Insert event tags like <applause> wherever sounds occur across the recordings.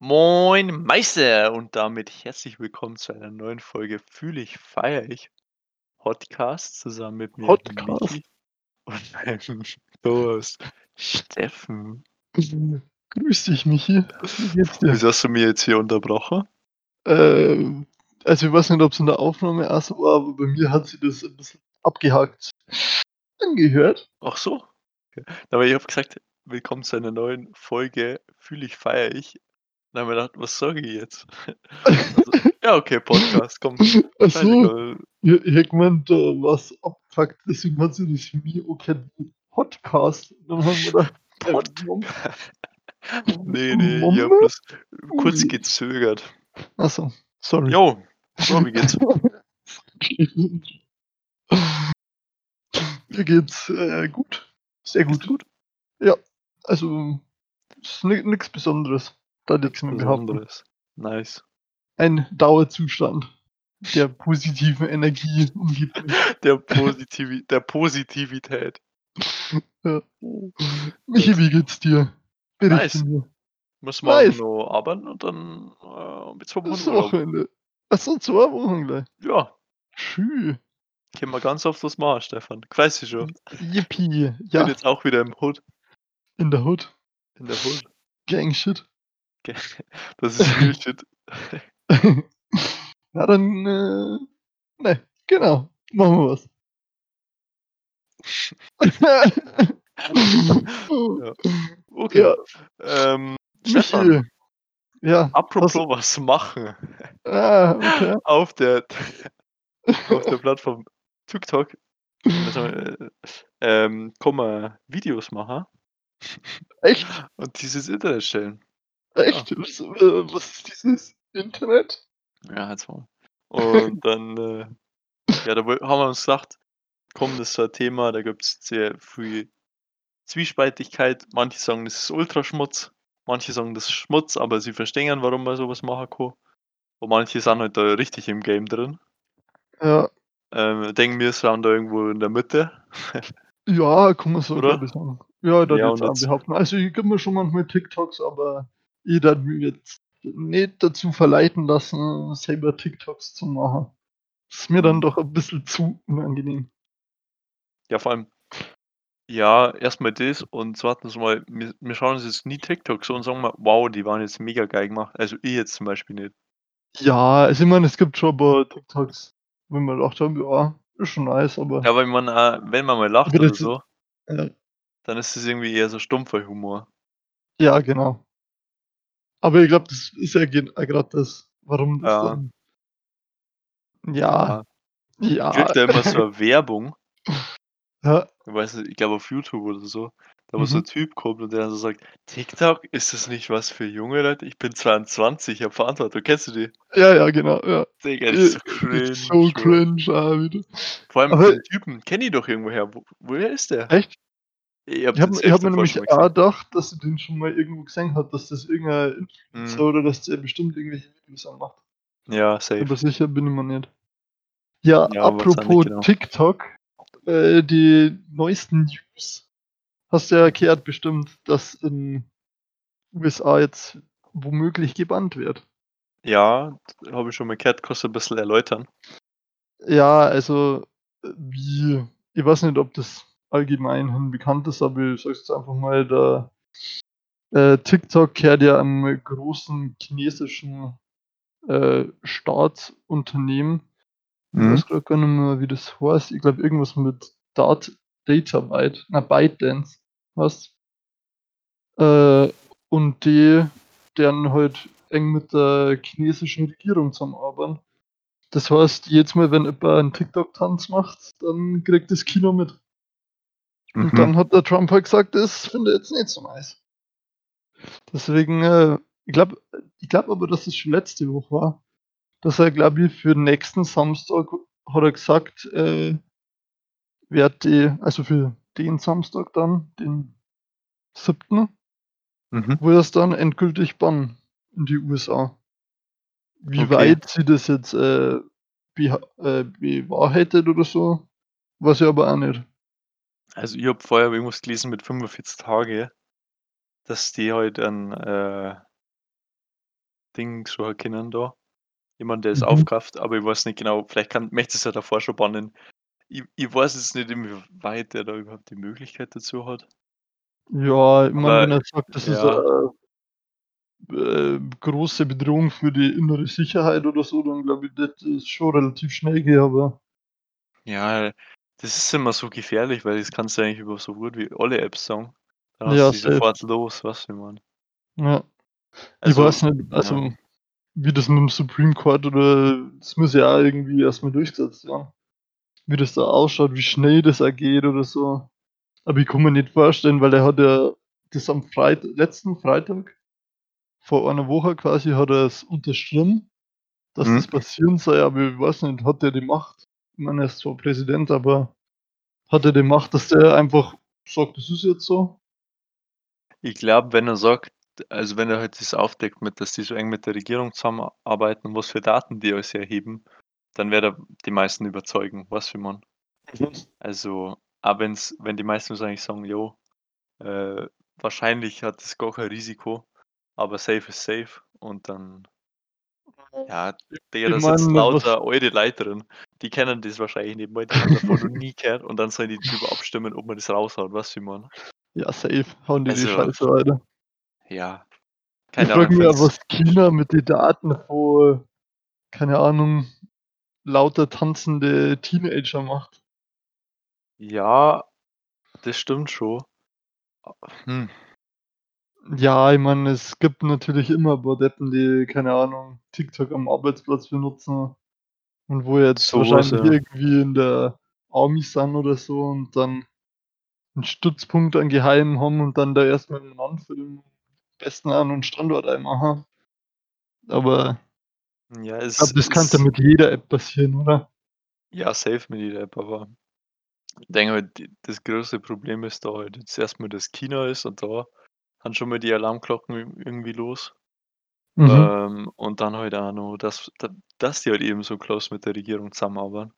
Moin Meister und damit herzlich willkommen zu einer neuen Folge Fühle ich, feiere ich Podcast zusammen mit mir Podcast? Und meinem <laughs> Host Steffen. Grüß dich, Michi. Wieso hast du mir jetzt hier unterbrochen? Ähm, also ich weiß nicht, ob es in der Aufnahme auch so war, aber bei mir hat sich das ein bisschen abgehakt angehört. Ach so. Okay. Aber ich habe gesagt, willkommen zu einer neuen Folge Fühle ich, feiere ich. Dann haben wir gedacht, was sage ich jetzt? <laughs> Also, ja, okay, Podcast, komm. Ach so, scheißegal. ich, ich hab gemeint, da was abgefuckt, deswegen hat sie das auch kein Podcast. Dann haben wir gedacht, <laughs> äh, Mom- Nee, nee, ich habe Mama? bloß kurz gezögert. Achso, sorry. Jo, so, wie geht's? <laughs> Mir geht's äh, gut. Sehr Geht's gut. Ja, also nichts Besonderes. Da nichts mehr behaupten. Besonderes. Nice. Ein Dauerzustand der positiven Energie umgibt. <laughs> Der, Positivi der Positivität. Michi, wie geht's dir? Berichte Nice. mir. Muss man Nice. noch arbeiten und dann äh, mit zwei Wochen Das. Wochenende. Achso, zwei Wochen gleich. Ja, Schü. können wir ganz oft was machen, Stefan. Ich weiß ich schon. Yippie. Ich Ja, bin jetzt auch wieder im Hood. in der Hood. In der Hood. Gang shit. <laughs> Das ist real shit. <laughs> ja, dann, äh, ne, genau. Machen wir was. <laughs> Ja. Okay. Ja, Ähm, Stefan. Ja, apropos was machen. ah, okay. Auf der, auf der Plattform TikTok also, äh, ähm, man Videos machen Echt? und dieses Internet stellen. Echt? Was, äh, was ist dieses Internet? Ja, jetzt mal. <laughs> Und dann, äh, ja, da haben wir uns gedacht, komm, das ist so ein Thema, da gibt es sehr viel Zwiespaltigkeit. Manche sagen, das ist Ultraschmutz, manche sagen, das ist Schmutz, aber sie verstehen, warum man sowas machen kann. Und manche sind halt da richtig im Game drin. Ja, Ähm, denken wir, sind da irgendwo in der Mitte. <laughs> ja, kann man so Oder? sagen. Ja, da Ja, jetzt- behaupten. Also ich gebe mir schon manchmal TikToks, aber ich darf mich jetzt nicht dazu verleiten lassen, selber TikToks zu machen. Das ist mir dann Mhm. doch ein bisschen zu unangenehm. Ja, vor allem, ja, erstmal das und zweitens mal, wir, wir schauen uns jetzt nie TikToks an und sagen mal, wow, die waren jetzt mega geil gemacht. Also ich jetzt zum Beispiel nicht. Ja, also ich meine, es gibt schon ein paar TikToks, wenn man haben, ja, ist schon nice, aber Ja, weil man, äh, wenn man mal lacht Aber oder so, ja, dann ist es irgendwie eher so stumpfer Humor. ja, genau. Aber ich glaube, das ist ja gerade das, warum das Ja. dann. Ja, ja. krieg da immer so eine <laughs> Werbung, ja, ich weiß nicht, ich glaube auf YouTube oder so, da wo so Mhm. ein Typ kommt und der dann so sagt, TikTok, ist das nicht was für junge Leute? Ich bin 22, ich habe Verantwortung. Kennst du die? ja, ja, genau, ja. Digga, das ist so <laughs> Äh, cringe. ist so cringe, ah, wieder. Vor allem Aber- den Typen kenne ich doch irgendwoher. Wo, woher ist der? Echt? Ich hab habe ich hab safe mir nämlich auch gedacht, dass sie den schon mal irgendwo gesehen hat, dass das irgendein Influencer Mhm. oder dass der bestimmt irgendwelche Videos anmacht. Ja, safe. Aber sicher bin ich mir nicht. Ja, Ja, apropos genau. TikTok, äh, die neuesten News. Hast du ja gehört bestimmt, dass in USA jetzt womöglich gebannt wird. Ja, habe ich schon mal gehört, kannst du ein bisschen erläutern. Ja, also äh, wie, ich weiß nicht, ob das allgemein hin bekannt ist, aber ich sag's jetzt einfach mal, der äh, TikTok gehört ja einem großen chinesischen äh, Staatsunternehmen. Ich Mhm. weiß gerade gar nicht mehr, wie das heißt. Ich glaube, irgendwas mit Dat Data Byte, na ByteDance, was? Äh, und die, deren halt eng mit der chinesischen Regierung zusammenarbeiten. Das heißt, jedes Mal, wenn jemand einen TikTok-Tanz macht, dann kriegt das Kino mit. Und Mhm. dann hat der Trump halt gesagt, das finde ich jetzt nicht so nice. Deswegen, äh, ich glaube ich glaub aber, dass es schon letzte Woche war, dass er, glaube ich, für nächsten Samstag hat er gesagt, äh, wird die, also für den Samstag dann, den 7., Mhm. wo er es dann endgültig bannen in die USA. Wie Okay. weit sie das jetzt äh, äh, bewahrheitet oder so, weiß ich aber auch nicht. Also ich habe vorher irgendwas gelesen mit 45 Tage, dass die halt ein, äh, Ding so kennen da. Jemand, der es Mhm. aufkauft, aber ich weiß nicht genau, vielleicht kann möchte es ja davor schon bannen. Ich ich weiß jetzt nicht, inwieweit der da überhaupt die Möglichkeit dazu hat. Ja, ich meine, wenn er sagt, das ist, ja. äh, große Bedrohung für die innere Sicherheit oder so, dann glaube ich, das ist schon relativ schnell gehen, aber Ja, das ist immer so gefährlich, weil das kannst du eigentlich über so gut wie alle Apps sagen. Dann hast Ja, du die safe. sofort los, wie ich meine? Ja. Ich Also, weiß nicht, ja. also, wie das mit dem Supreme Court oder das muss ja auch irgendwie erst mal durchgesetzt werden. Wie das da ausschaut, wie schnell das auch geht oder so. Aber ich kann mir nicht vorstellen, weil er hat ja das am Freit letzten Freitag vor einer Woche quasi hat er's unterschrieben, dass das Mhm. passieren soll, aber ich weiß nicht, hat der die Macht? Ich meine, er ist zwar Präsident, aber hat er die Macht, dass der einfach sagt: „Das ist jetzt so?“ Ich glaube, wenn er sagt also, wenn er halt das aufdeckt mit dass die so eng mit der Regierung zusammenarbeiten, was für Daten die alles erheben, dann wird er die meisten überzeugen, ich meine? Mhm. Also, auch wenn's wenn die meisten wahrscheinlich sagen: „Jo, äh, wahrscheinlich hat das gar kein Risiko, aber safe ist safe.“ Und dann ja, Digga, Ich da sitzen meine, was lauter alte Leute drin, die kennen das wahrscheinlich nicht mal, die haben davon noch nie gehört und dann sollen die drüber abstimmen, ob man das raushaut, wie ich meine? Ja, safe hauen die die Also Scheiße weiter. ja, Ich keine frage Ahnung, mich ich ja, was China mit den Daten von, keine Ahnung, lauter tanzende Teenager macht. Ja, das stimmt schon. Hm. Ja, ich meine, es gibt natürlich immer Deppen, die, keine Ahnung, TikTok am Arbeitsplatz benutzen und wo jetzt So was, wahrscheinlich ja. irgendwie in der Army sind oder so und dann 'n Stützpunkt an geheim haben und dann da erst mal miteinander filmen, am besten auch noch 'n Standort einmachen. Aber Ja, ich es glaube, das kann ja mit jeder App passieren, oder? Ja, safe mit jeder App, aber ich denke halt, das größte Problem ist da halt jetzt erst mal, dass China ist und da haben schon mal die Alarmglocken ir irgendwie los. Mhm. Ähm, und dann halt auch noch, dass dass die halt eben so close mit der Regierung zusammenarbeiten.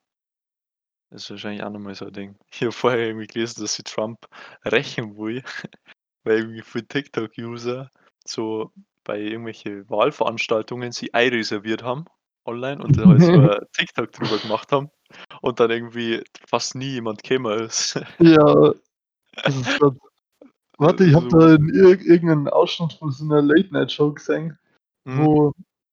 Das ist wahrscheinlich auch noch mal so 'n Ding. Ich habe vorher irgendwie gelesen, dass sich Trump rächen will, <laughs> weil irgendwie viele TikTok-User so bei irgendwelche Wahlveranstaltungen sich einreserviert haben online und da halt so <laughs> 'n TikTok drüber gemacht haben und dann irgendwie fast nie jemand gekommen ist. Ja, das ist <laughs> grad warte, ich habe So da in irg irgend 'nen Ausschnitt von so 'ner Late-Night-Show gesehen, Mhm. wo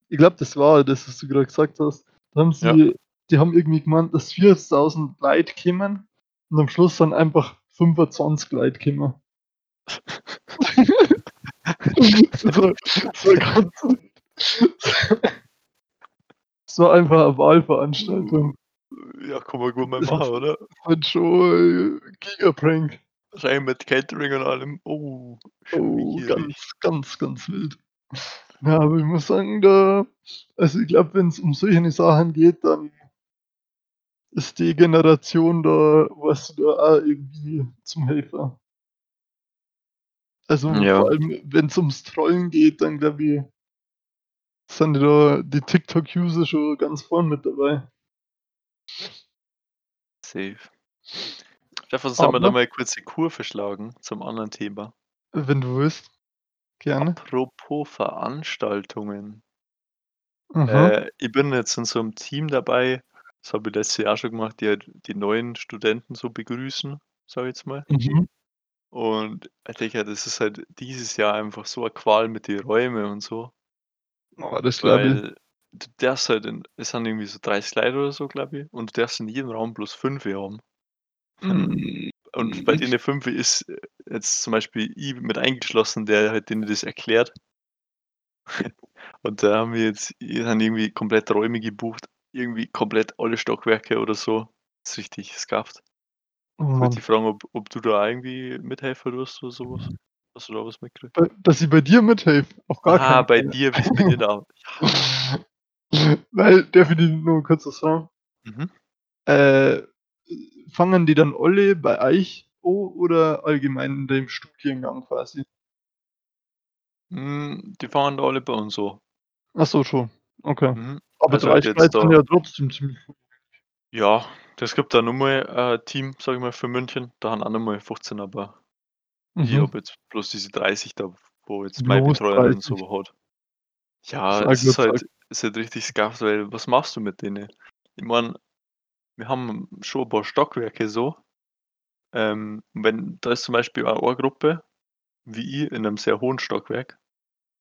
ich glaube, das war das, was du grad gesagt hast. Da haben Ja. sie die haben irgendwie gemeint, dass 40.000 Leute kommen und am Schluss sind einfach 25 Leute gekommen. So so <laughs> ganz Es war einfach 'ne Wahlveranstaltung. Ja, kann man gut mal machen, oder? halt schon, äh, Giga-Prank. Wahrscheinlich mit Catering und allem. Oh, Oh, ganz, ganz, ganz wild. Ja, aber ich muss sagen, da also, ich glaube, wenn's um solche Sachen geht, dann ist die Generation da du, da auch irgendwie zum Helfer. Also, Ja. vor allem, wenn's ums Trollen geht, dann glaube ich sind da die TikTok-User schon ganz vorn mit dabei. Safe. Stefan, sollen wir da Aber mal kurz die Kurve schlagen zum anderen Thema? Wenn du willst, gerne. Apropos Veranstaltungen. Mhm. Äh, ich bin jetzt in so 'nem Team dabei, das habe ich letztes Jahr schon gemacht, die halt die neuen Studenten so begrüßen, sage ich jetzt mal. Mhm. Und, äh, Digga, das ist halt dieses Jahr einfach so 'ne Qual mit den Räumen und so. Oh, das glaube ich. Weil du darfst halt in es sind irgendwie so 30 Leute oder so, glaube ich, und du darfst in jedem Raum bloß 5 haben. Hm. Und bei denen 5 ist, äh, jetzt zum Beispiel ich mit eingeschlossen, der halt denen das erklärt. <laughs> Und da haben wir jetzt haben irgendwie komplett Räume gebucht, irgendwie komplett alle Stockwerke oder so. Ist richtig. Oh, Jetzt wollte ich fragen, ob ob du da irgendwie mithelfen tust oder so was? Hast du da was mitgekriegt? Dass ich bei dir mithelfe? Auf gar Ah, keinen bei Fall. dir, bei dir da. <laughs> Weil dich nur kurz was fragen? Mhm. Äh, fangen die dann alle bei euch an oder allgemein in dem Studiengang quasi? Hm, die fangen da alle bei uns so, schon. Okay. Mhm. Aber Also, halt 30 jetzt Leute sind da ja trotzdem ziemlich viel. Ja, das gibt da noch mal ein Team, sage ich mal, für München. Da haben auch noch mal 15, aber ich Mhm. habe jetzt bloß diese 30 da, wo jetzt meine Bloß Betreuerin 30. so hat. Ja, Sag es nur ist halt ist halt richtig scuffed, weil was machst du mit denen? Ich meine, wir haben schon ein paar Stockwerke so. Ähm, wenn da ist zum Beispiel auch eine Gruppe, wie ich, in einem sehr hohen Stockwerk.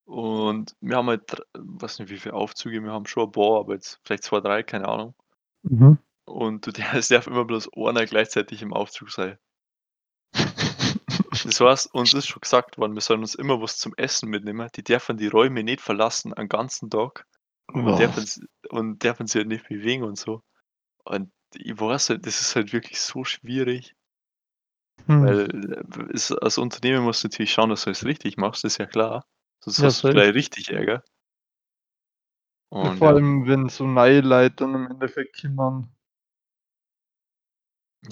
Und wir haben halt, weiß nicht, wie viele Aufzüge wir haben, schon ein paar, aber jetzt vielleicht 2, 3, keine Ahnung. Mhm. Und du <laughs> es darf immer bloß einer gleichzeitig im Aufzug sein. <laughs> Das heißt, uns ist schon gesagt worden, wir sollen uns immer was zum Essen mitnehmen. Die dürfen die Räume nicht verlassen einen ganzen Tag und dürfen und dürfen sich halt nicht bewegen und so. Und ich weiß halt, das ist halt wirklich so schwierig. Hm. Weil, äh, es als Unternehmen musst du natürlich schauen, dass du es richtig machst, ist ja klar. Sonst Ja, hast du gleich richtig Ärger. Ja, Und vor ja. allem, wenn so neue Leute dann im Endeffekt kommen.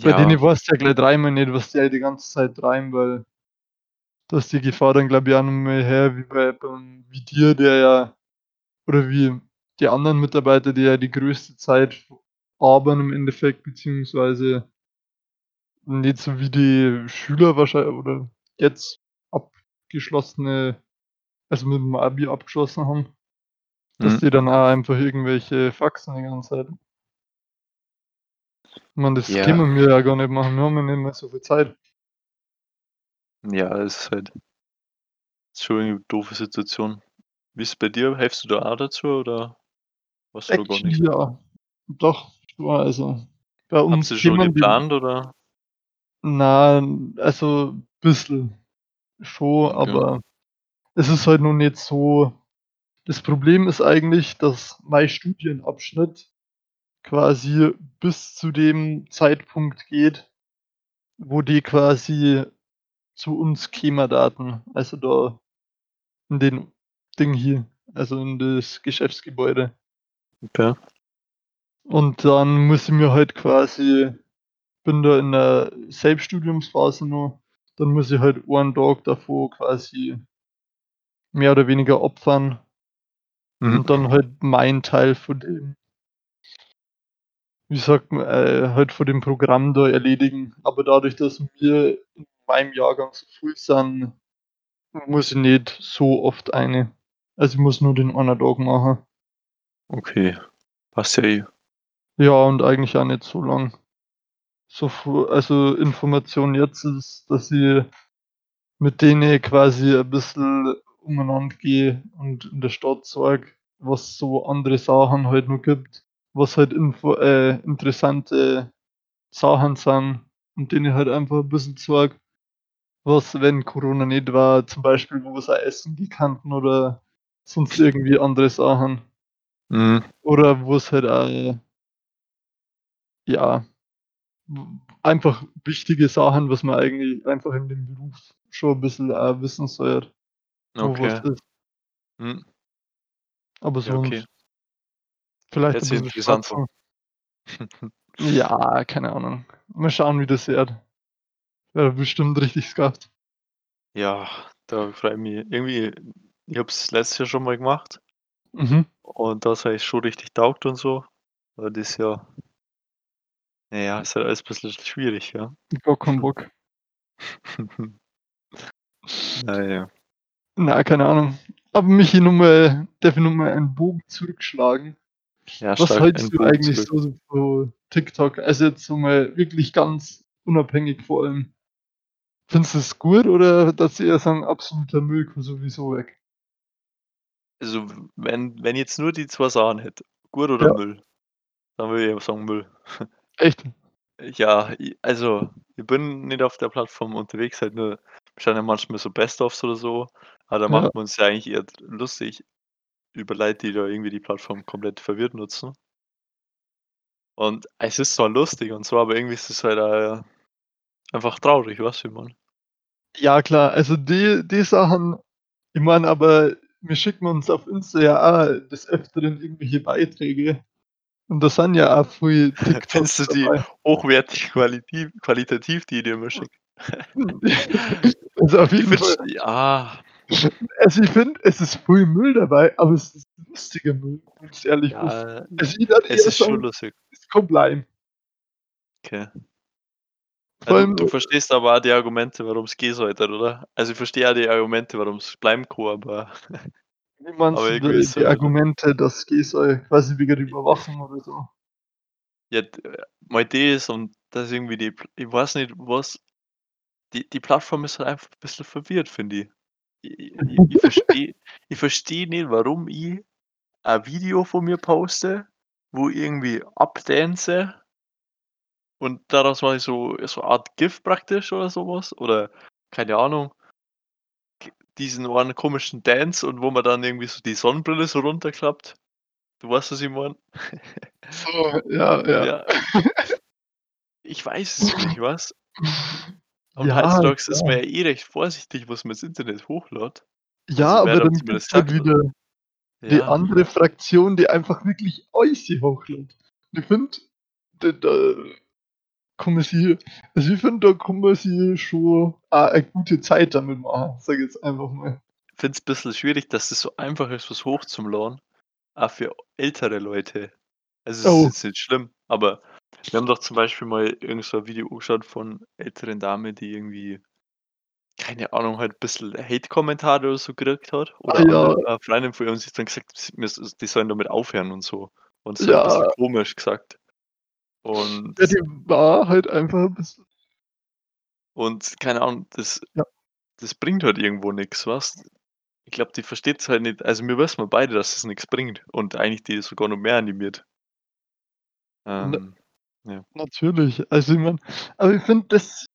Bei Ja. denen weißt du ja gleich dreimal nicht, was die halt die ganze Zeit treiben, weil da ist die Gefahr dann, glaube ich, auch noch mal her, wie bei wie dir, der ja oder wie die anderen Mitarbeiter, die ja die größte Zeit arbeiten im Endeffekt, beziehungsweise nicht so wie die Schüler wahrschei oder jetzt abgeschlossene also mit dem Abi abgeschlossen haben, dass Mhm. die dann auch einfach irgendwelche Faxen die ganze Zeit. Meine, das Ja. können wir ja gar nicht machen. Wir haben ja nicht mehr so viel Zeit. Ja, es ist halt ist schon irgendwie 'ne doofe Situation. Wie ist es bei dir? Helfst du da auch dazu oder machst du gar nix? ja. Doch, schon, also bei uns ihr schon kämen die geplant oder? Na, also bisschen schon, aber es ist halt noch nicht so das Problem ist eigentlich, dass mein Studienabschnitt quasi bis zu dem Zeitpunkt geht, wo die quasi zu uns kämen Daten, also da in den Ding hier, also in das Geschäftsgebäude. Okay. Und dann muss ich mir halt quasi bin da in der Selbststudiumsphase noch, dann muss ich halt einen Tag davor quasi mehr oder weniger opfern Mhm. und dann halt meinen Teil von dem wie sagt man, äh, halt von dem Programm da erledigen. Aber dadurch, dass wir in meinem Jahrgang so viel sind, muss ich nicht so oft eine. Also, ich muss nur den einen Tag machen. Okay, passt ja eh. Ja, und eigentlich auch nicht so lang. So also, Information jetzt ist, dass ich mit denen quasi ein bisschen umeinander gehe und in der Stadt zeige, was so andere Sachen halt noch gibt, was halt info äh, interessante Sachen sind und denen halt einfach 'n bisschen zeige, was, wenn Corona nicht war, zum Beispiel, wo auch essen gehen könnten oder sonst irgendwie andere Sachen. Mhm. Oder wo's halt auch ja, einfach wichtige Sachen, was man eigentlich einfach in dem Beruf schon 'n bisschen auch wissen sollte, Okay. ist. Mhm. Aber Ja, okay. vielleicht Hört ein bisschen schwatzen. Ja, keine Ahnung. Mal schauen, wie das wird. Wird bestimmt richtig scuffed. Ja, da freue ich mich. Irgendwie ich habe es letztes Jahr schon mal gemacht Mhm. und da hat's eigentlich schon richtig taugt und so. Aber dieses Jahr na ja, ist halt alles bisschen schwierig, ja. Gar keinen Bock. Na ja. Na, keine Ahnung. Aber Michi, nur mal darf ich noch mal einen Bogen zurückschlagen? Ja, Was hältst du Bogen eigentlich zurück. so von TikTok? Also, jetzt so mal wirklich ganz unabhängig vor allem. Findest du es gut oder dass sie eher sagen: „Absoluter Müll, gehört sowieso weg?“ Also, wenn wenn jetzt nur die 2 Sachen hätte, gut oder Ja. Müll, dann würde ich sagen Müll. <laughs> Echt? Ja, i also, ich bin nicht auf der Plattform unterwegs, halt nur ja manchmal so Best-ofs oder so, aber da Ja. macht wir uns ja eigentlich eher lustig über Leute, die da irgendwie die Plattform komplett verwirrt nutzen. Und es ist zwar lustig und so, aber irgendwie ist es halt auch einfach traurig, weißt du, wie ich meine? Ja klar, also die die Sachen ich meine, aber wir schicken uns auf Insta ja auch des Öfteren irgendwelche Beiträge und da sind ja auch viel <laughs> Findest TikToks du die dabei. hochwertig qualitiv qualitativ, die ich dir immer schicke? <laughs> Also, auf jeden finde Fall. ja. Also, ich finde, es ist viel Müll dabei, aber es ist lustiger Müll, wenn ich ehrlich. Ja, Also, ich es ist schon sagen, lustig. es kommt Lime. Okay. Du allem du verstehst aber auch die Argumente, warum's gehen sollte, oder? Also, ich verstehe auch die Argumente, warum's bleiben kann, aber Irgendwie die, die so Argumente, dass GESOL quasi wegen Überwachung oder so? Ja, äh, meine Idee ist und dass irgendwie die ich weiß nicht, was die die Plattform ist halt einfach 'n bisschen verwirrt, finde ich. Ich verstehe ich verstehe <laughs> nicht, warum ich ein Video von mir poste, wo ich irgendwie abdance und daraus mache ich so so eine Art GIF praktisch oder so was oder keine Ahnung diesen einen komischen Dance und wo man dann irgendwie so die Sonnenbrille so runterklappt. Du weißt, was ich meine? So, ja, ja. <laughs> Ja. <laughs> Ich weiß es nicht, weißt? Und Ja, heutzutage ist klar. man ja eh recht vorsichtig, was man ins Internet hochlädt. Ja, Also, aber da dann zumindest gibt's halt sagt wieder die ja. andere Fraktion, die einfach wirklich alles hochlädt. Ich finde, kann man sich also ich finde, da kann man sich schon auch 'ne gute Zeit damit machen, sage ich jetzt einfach mal. Finde es bisschen schwierig, dass das so einfach ist, was hochzuladen, auch für ältere Leute. Also, es ist Oh. jetzt nicht schlimm, aber wir haben doch zum Beispiel mal irgend so 'n Video angeschaut von älteren Dame, die irgendwie keine Ahnung, halt bisschen Hate-Kommentare oder so gekriegt hat Ah, oder ja. andere äh, Freundin von uns hat dann gesagt, die sollen damit aufhören und so und so 'n bisschen Ja. komisch gesagt. Und Ja, die war halt einfach 'n bisschen und keine Ahnung, das Ja. das bringt halt irgendwo nix, weißt? Ich glaube, die versteht's halt nicht. Also, wir wissen beide, dass es nix bringt und eigentlich die sogar noch mehr animiert. Ähm, ja. natürlich. Also, ich meine aber ich finde, das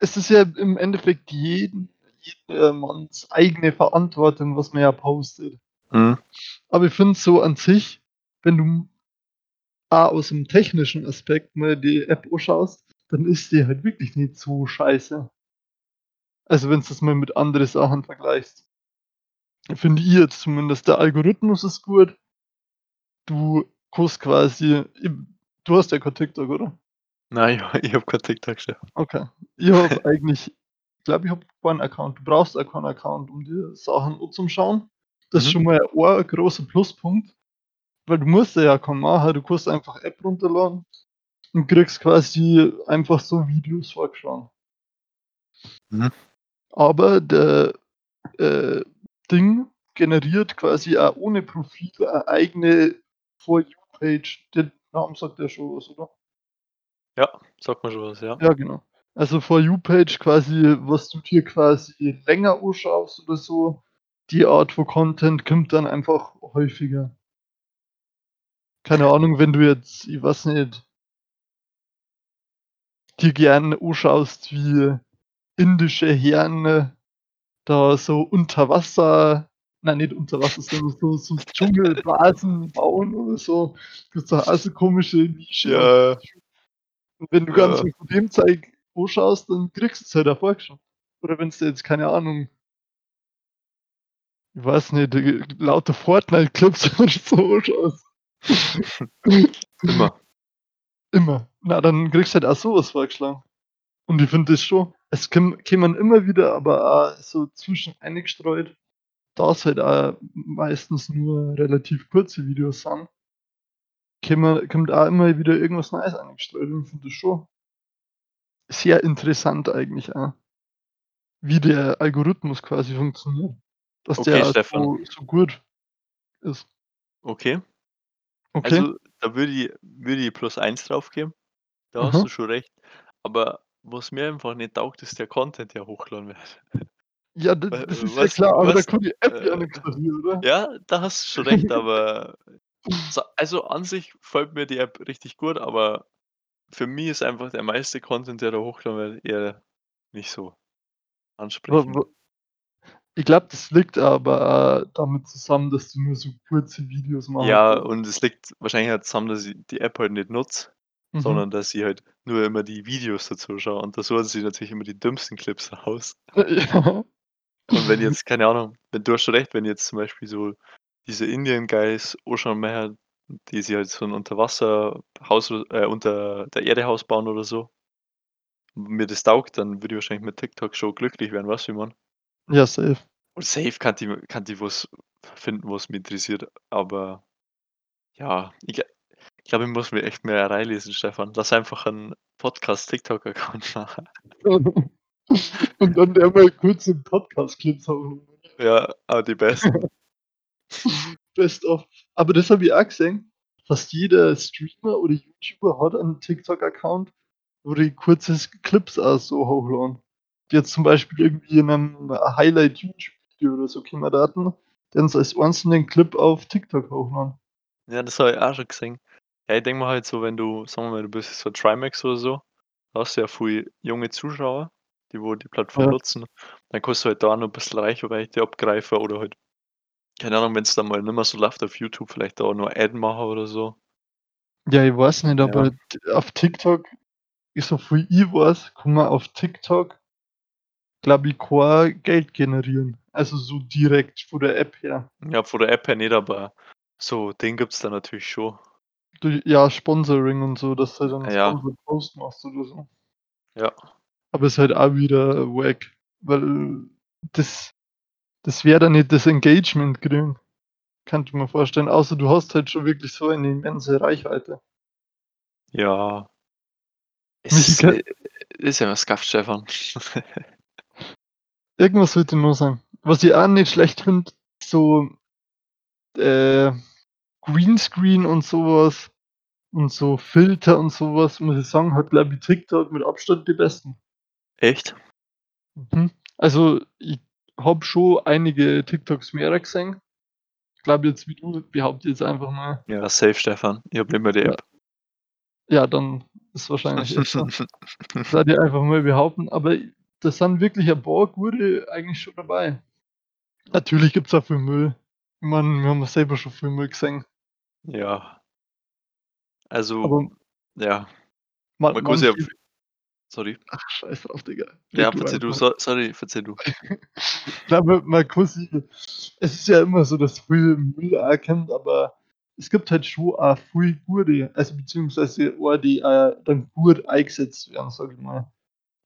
es ist ja im Endeffekt jeden jedermanns eigene Verantwortung, was man ja postet. Mhm. Aber ich finde so an sich, wenn du A aus'm technischen Aspekt mal die App anschaust, dann ist die halt wirklich nicht so scheiße. Also, wenn's das mal mit andere Sachen vergleichst. Finde ich jetzt zumindest. Der Algorithmus ist gut. Du kannst quasi du hast ja kein TikTok, oder? Nein, ich habe kein TikTok, Stefan. Okay. Ich habe <laughs> eigentlich ich glaube, ich habe keinen Account. Du brauchst auch keinen Account, um dir Sachen anzuschauen. Das ist Mhm. schon mal ein großer Pluspunkt, weil du musst ja keinen machen. Du kannst einfach App runterladen und kriegst quasi einfach so Videos vorgeschlagen. Mhm. Aber der, äh, Ding generiert quasi auch ohne Profil eine eigene For You-Page. Den Namen sagt ja schon was, oder? Ja, sagt mir schon was, ja. Ja, genau. Also, For You-Page quasi, was du dir quasi länger anschaust oder so, die Art von Content kommt dann einfach häufiger. Keine Ahnung, wenn du jetzt, ich weiß nicht dir gern anschaust, wie indische Herren da so unter Wasser nein, nicht unter Wasser, sondern so so Dschungelbasen <laughs> bauen oder so. Gibt's da auch so komische Nische Ja. Und wenn du ganz Ja. viel von dem Zeug anschaust, dann kriegst du's halt auch vorgeschlagen. Oder wenn's dir jetzt, keine Ahnung ich weiß nicht, lauter Fortnite-Clips <laughs> oder so anschaust. <laughs> Immer. Immer. Na, dann kriegst du halt auch so was vorgeschlagen. Und ich finde das schon es käm kämen immer wieder aber auch so zwischen eingestreut, dass halt auch meistens nur relativ kurze Videos sind kommt auch immer wieder irgendwas Neues eingestreut und ich finde das schon sehr interessant eigentlich auch. Wie der Algorithmus quasi funktioniert. Dass Okay, der so so gut ist. Okay. Okay. Also, da würde ich würde ich +1 drauf geben. Da hast du schon recht. Aber was mir einfach nicht taugt, ist der Content, der hochgeladen wird. <laughs> Ja, d Weil, das ist ja klar, aber da kann die App ja äh, nix dafür, oder? ja, da hast du schon recht, aber <laughs> so also, an sich gefällt mir die App richtig gut, aber für mich ist einfach der meiste Content, der da hochgeladen wird, eher nicht so Wa ansprechend. Ich glaube, das liegt aber auch damit zusammen, dass du nur so kurze Videos machen Ja, und es liegt wahrscheinlich halt zusammen, dass ich die App halt nicht nutze, Mhm. sondern dass ich halt nur immer die Videos dazu schaue und da suchen sie natürlich immer die dümmsten Clips raus. Äh, <laughs> ja. Und wenn jetzt keine Ahnung, wenn du hast schon recht, wenn jetzt zum Beispiel so diese Indian Guys anschauen möchte, die sich halt so 'n Unterwasserhaus äh, unter der Erde Haus bauen oder so mir das taugt, dann würde ich wahrscheinlich mit TikTok schon glücklich werden, du, wie meine? Ja, safe. Und safe kann die kann die was finden, was mich interessiert, aber ja, ich ich glaube, ich muss mir echt mehr reinlesen, Stefan. Lass einfach 'n Podcast-TikTok-Account machen. Und dann immer kurze Podcast-Clips hochladen. Ja, aber die besten. <laughs> Best of. Aber das habe ich auch gesehen. Fast jeder Streamer oder YouTuber hat einen TikTok-Account, wo die kurze Clips auch so hochladen. Jetzt zum Beispiel irgendwie in einem Highlight-YouTube-Video oder so können wir daten, dann so als einzelnen Clip auf TikTok hochladen. Ja, das habe ich auch schon gesehen. Ja, ich denke mal halt so, wenn du, sagen wir mal, du bist so Trimax oder so, da hast du ja viele junge Zuschauer, die wo die Plattform Ja. nutzen. Dann kannst du halt da noch ein bisschen Reichweite abgreifen oder halt, keine Ahnung, wenn es dann mal nicht mehr so läuft auf YouTube, vielleicht da nur Ad machen oder so. Ja, ich weiß nicht, aber Ja. auf TikTok, ich so viel ich weiß, kann man auf TikTok, glaube ich, kein Geld generieren. Also so direkt von der App her. Ja, von der App her nicht, aber so, den gibt's da natürlich schon. Ja, Sponsoring und so, dass du dann Ja. Post machst oder so. Ja. Aber ist halt auch wieder wack, weil das, das wäre dann nicht das Engagement kriegen. Kann ich mir vorstellen. Außer du hast halt schon wirklich so eine immense Reichweite. Ja. Es ist, ist ja was Gaff, Stefan. <laughs> Irgendwas würde ich nur sagen. Was ich auch nicht schlecht finde, so äh, Greenscreen und sowas und so Filter und sowas, muss ich sagen, hat glaube ich TikTok mit Abstand die besten. Echt? Mhm. Also ich habe schon einige TikToks mehr gesehen. Ich glaube jetzt wie du behaupte jetzt einfach mal. Ja, safe, Stefan. Ich habe mehr die Ja. App. Ja, dann ist wahrscheinlich so. Das werde ich einfach mal behaupten. Aber da sind wirklich ein paar gute eigentlich schon dabei. Natürlich gibt es auch viel Müll. Ich meine, wir haben selber schon viel Müll gesehen. ja. Also, Aber ja. man, Man sich ja. Sorry. ach, scheiß drauf, Digga. Ja, du verzeih du, so, sorry, verzeih du. Glaube, man kann sich, es ist ja immer so, dass viel Müll kommt, aber es gibt halt schon auch viel gute, also beziehungsweise auch die äh, dann gut eingesetzt werden, sag ich mal.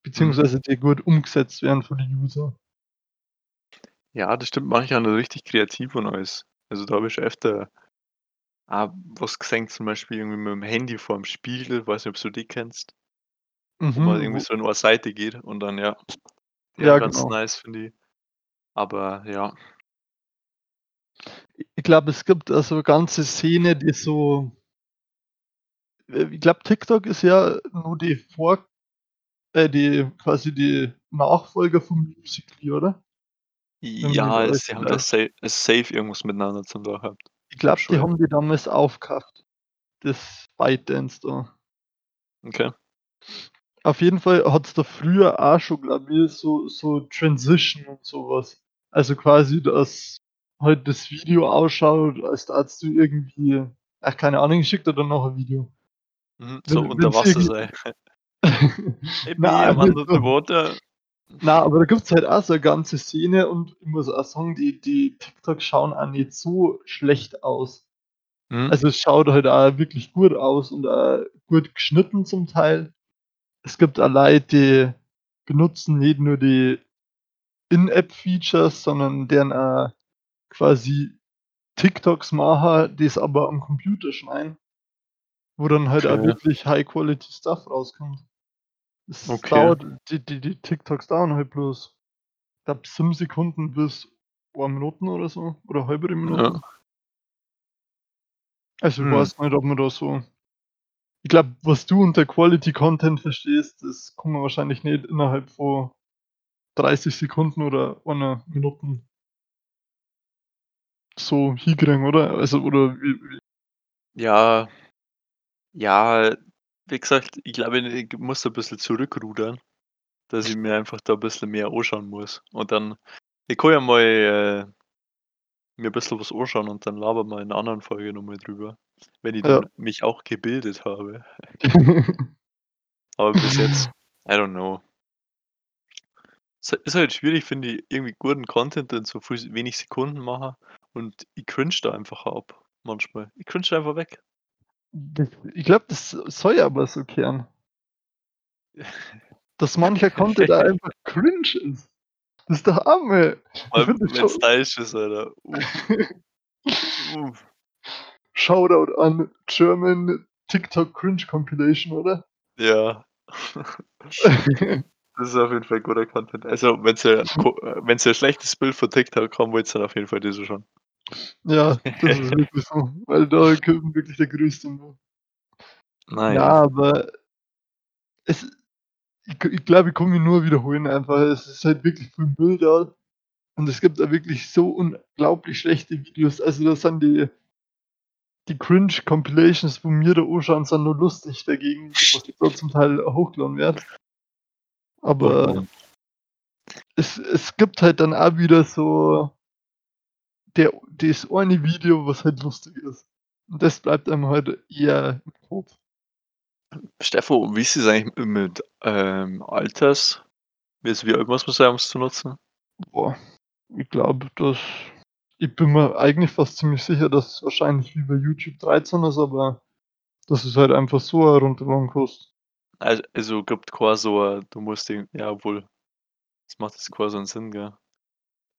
Beziehungsweise die gut umgesetzt werden von den User. Ja, das stimmt. Manche haben da richtig kreativ und alles. Also, da habe ich schon öfter ah, was gesehen, zum Beispiel irgendwie mit dem Handy vorm Spiegel. Weiß nicht, ob du die kennst. Wo man Mhm, irgendwie so in eine Seite geht und dann, ja. Ja, haben ganz genau. nice, finde ich. Aber ja. Ich glaube, es gibt also eine ganze Szene, die so. äh, Ich glaube, TikTok ist ja nur die Vor, äh, die quasi die Nachfolger vom Musical.ly, oder? Ja, sie haben das alles safe, safe irgendwas miteinander zum tun gehabt. Ich glaub glaube, die haben die damals aufgekauft. Das ByteDance da. Okay. Auf jeden Fall hat es da früher auch schon, glaube ich, so, so Transition und sowas. Also quasi, dass halt das Video ausschaut, als darfst du irgendwie. Ach, keine Ahnung, dir dann noch ein Video. Mhm, so Wenn, unter Wasser sei. The so. water. Na, aber da gibt es halt auch so eine ganze Szene und ich muss auch sagen, die, die TikToks schauen auch nicht so schlecht aus. Mhm. Also es schaut halt auch wirklich gut aus und auch gut geschnitten zum Teil. Es gibt auch Leute, die benutzen nicht nur die In-App-Features, sondern deren auch quasi TikToks machen, die es aber am Computer schneiden, wo dann halt auch Okay. wirklich High-Quality-Stuff rauskommt. Es Okay. dauert, die, die, die TikToks dauern halt bloß, ich glaube, 7 Sekunden bis 1 Minuten oder so, oder halbe Minuten. Ja. Also ich Hm. weiß nicht, ob man da so. Ich glaube, was du unter Quality Content verstehst, das kann man wahrscheinlich nicht innerhalb von 30 Sekunden oder einer Minute so hinkriegen, oder? Also, oder wie, wie, Ja, ja, wie gesagt, ich glaube, ich muss ein bisschen zurückrudern, dass ich mir einfach da ein bisschen mehr anschauen muss. Und dann, ich kann ja mal äh, mir ein bisschen was anschauen und dann labern wir in einer anderen Folge nochmal drüber, wenn ich Ja. dann mich auch gebildet habe. <laughs> Aber bis jetzt, I don't know. Es ist halt schwierig, finde ich, irgendwie guten Content in so viel, wenig Sekunden machen und ich cringe da einfach ab, manchmal. Ich cringe einfach weg. Das, ich glaube, das soll ja aber so kehren. Dass mancher Content da <laughs> einfach cringe ist. Das ist doch arme. Wenn es stylisch ist, Alter. Uff, <laughs> uff. Shoutout an German TikTok Cringe Compilation, oder? Ja. <laughs> Das ist auf jeden Fall guter Content. Also, wenn ihr, ko- wenn ihr ein schlechtes Bild von TikTok haben wollt, dann auf jeden Fall diese schon. Ja, das ist wirklich so, weil da kommt wirklich der größte Müll. Na Ja, ja. aber es ich g ich glaube, ich kann mich nur wiederholen einfach. Es ist halt wirklich viel Müll da und es gibt da wirklich so unglaublich schlechte Videos. Also, da sind die die Cringe-Compilations von mir da anschauen, sind nur lustig dagegen, was da zum Teil hochgeladen wird. Aber Mhm. es es gibt halt dann auch wieder so der das eine Video, was halt lustig ist. Und das bleibt einem halt eher im Kopf. Steffo, wie ist es eigentlich mit, ähm, Alters also, wie alt muss man sein, um's zu nutzen? Boah, ich glaube, dass ich bin mir eigentlich fast ziemlich sicher, dass es wahrscheinlich wie bei YouTube 13 ist, aber dass es halt einfach so herunterladen kannst. Al also, gibt kein so du musst den ja, obwohl, das macht jetzt keinen so 'n Sinn, gell?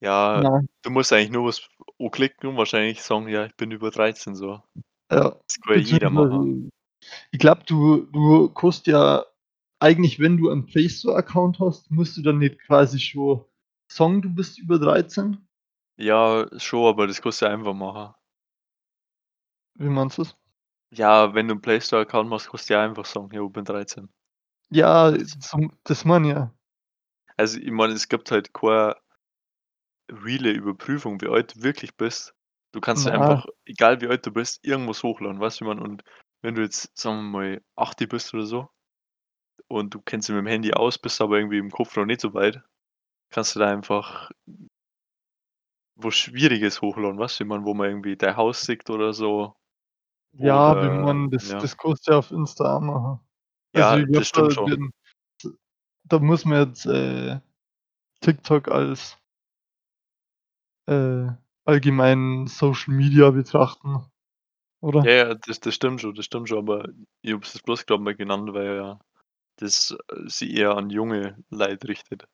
Ja, Nein. du musst eigentlich nur was anklicken und wahrscheinlich sagen: „Ja, ich bin über 13“, so. Ja, Das kann ja jeder machen. beziehungsweise ich glaube, du du kannst ja eigentlich, wenn du einen Play Store Account hast, musst du dann nicht quasi schon sagen, du bist über 13? Ja, schon, aber das kannst du ja einfach machen. Wie meinst du das? Ja, wenn du 'n Play Store Account machst, kannst du ja einfach sagen: „Jo, bin 13“. Ja, Das das meine ich ja. Also, ich meine, es gibt halt keine reale Überprüfung, wie alt du wirklich bist. Du kannst ja einfach, egal wie alt du bist, irgendwas hochladen, weißt du, wie meine? Und wenn du jetzt, sagen wir mal, 18 bist oder so und du kennst dich mit'm Handy aus, bist aber irgendwie im Kopf noch nicht so weit, kannst du da einfach was Schwieriges hochladen, weißt du, wie meine, wo man irgendwie dein Haus sieht oder so Ja, oder meine, das ja. das kannst du ja auf Insta auch machen. Also, Ja, das da stimmt schon. werden d da muss man jetzt, äh, TikTok als äh, allgemein Social Media betrachten, oder? Ja, ja, das das stimmt schon, das stimmt schon, aber ich habe es bloß grad mal genannt, weil ja das, äh, sich eher an junge Leute richtet.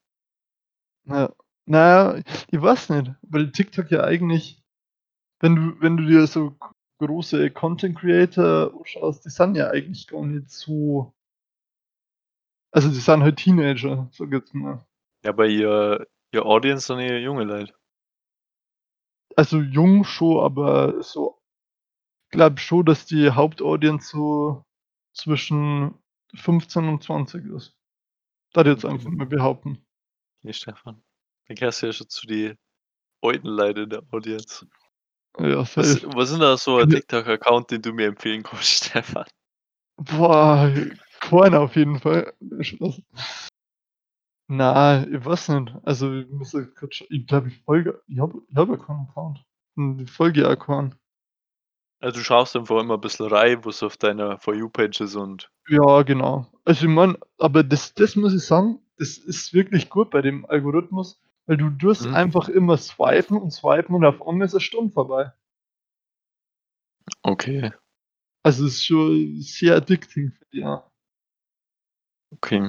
Ja. Na ja, ich weiß nicht, weil TikTok ja eigentlich wenn du wenn du dir so große Content Creator anschaust, die sind ja eigentlich gar nicht so also, die sind halt Teenager, ich jetzt mal. Ja, aber ihr ihr Audience sind eher junge Leute. Also, jung schon, aber so glaube schon, dass die Hauptaudience so zwischen 15 und 20 ist. Würde ich jetzt einfach mal behaupten. Okay, Stefan. Dann gehörst du ja schon zu die alten Leute in der Audience. Ja, Was safe. was ist 'n da so ein TikTok-Account, den du mir empfehlen kannst, <laughs> Stefan? Boah, keiner auf jeden Fall. Na, ich weiß nicht. Also, ich muss jetzt grad sch ich glaube, ich folge ich habe ich habe ja keinen Account. Und ich folge ja auch keinen. Also, du schaust einfach immer 'n bisschen rein, was auf deiner For You Page ist und Ja, genau. Also, ich meine aber das das muss ich sagen, das ist wirklich gut bei dem Algorithmus, weil du tust Mhm. einfach immer swipen und swipen und auf einmal ist 'ne Stunde vorbei. Okay. Also, ist schon sehr addicting, ja. Okay.